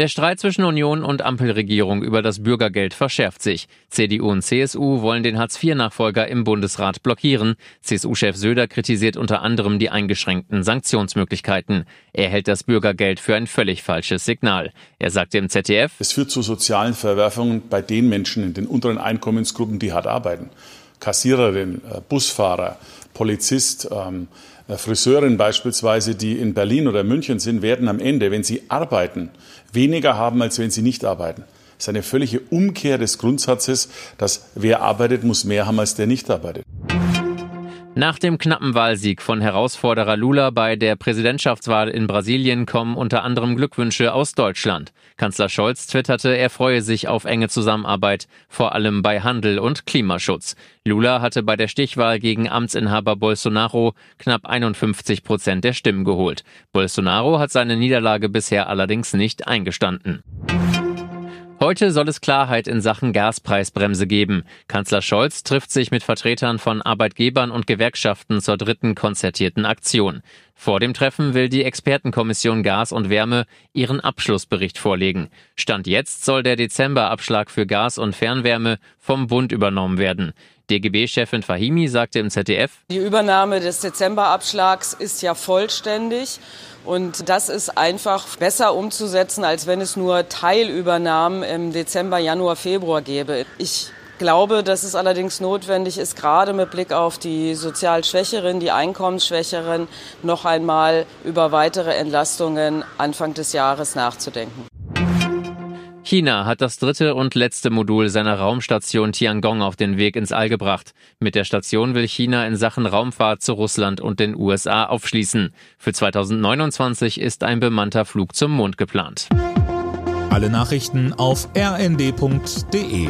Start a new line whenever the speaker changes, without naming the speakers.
Der Streit zwischen Union und Ampelregierung über das Bürgergeld verschärft sich. CDU und CSU wollen den Hartz-IV-Nachfolger im Bundesrat blockieren. CSU-Chef Söder kritisiert unter anderem die eingeschränkten Sanktionsmöglichkeiten. Er hält das Bürgergeld für ein völlig falsches Signal. Er sagte im ZDF,
Es führt zu sozialen Verwerfungen bei den Menschen in den unteren Einkommensgruppen, die hart arbeiten. Kassiererin, äh, Busfahrer, Polizist, ähm, äh, Friseurin beispielsweise, die in Berlin oder München sind, werden am Ende, wenn sie arbeiten, weniger haben, als wenn sie nicht arbeiten. Das ist eine völlige Umkehr des Grundsatzes, dass wer arbeitet, muss mehr haben, als der nicht arbeitet.
Nach dem knappen Wahlsieg von Herausforderer Lula bei der Präsidentschaftswahl in Brasilien kommen unter anderem Glückwünsche aus Deutschland. Kanzler Scholz twitterte, er freue sich auf enge Zusammenarbeit, vor allem bei Handel und Klimaschutz. Lula hatte bei der Stichwahl gegen Amtsinhaber Bolsonaro knapp 51 Prozent der Stimmen geholt. Bolsonaro hat seine Niederlage bisher allerdings nicht eingestanden. Heute soll es Klarheit in Sachen Gaspreisbremse geben. Kanzler Scholz trifft sich mit Vertretern von Arbeitgebern und Gewerkschaften zur dritten konzertierten Aktion. Vor dem Treffen will die Expertenkommission Gas und Wärme ihren Abschlussbericht vorlegen. Stand jetzt soll der Dezemberabschlag für Gas und Fernwärme vom Bund übernommen werden. DGB-Chefin Fahimi sagte im ZDF,
Die Übernahme des Dezemberabschlags ist ja vollständig und das ist einfach besser umzusetzen, als wenn es nur Teilübernahmen im Dezember, Januar, Februar gäbe. Ich glaube, dass es allerdings notwendig ist, gerade mit Blick auf die sozial Schwächeren, die Einkommensschwächeren, noch einmal über weitere Entlastungen Anfang des Jahres nachzudenken.
China hat das dritte und letzte Modul seiner Raumstation Tiangong auf den Weg ins All gebracht. Mit der Station will China in Sachen Raumfahrt zu Russland und den USA aufschließen. Für 2029 ist ein bemannter Flug zum Mond geplant.
Alle Nachrichten auf rnd.de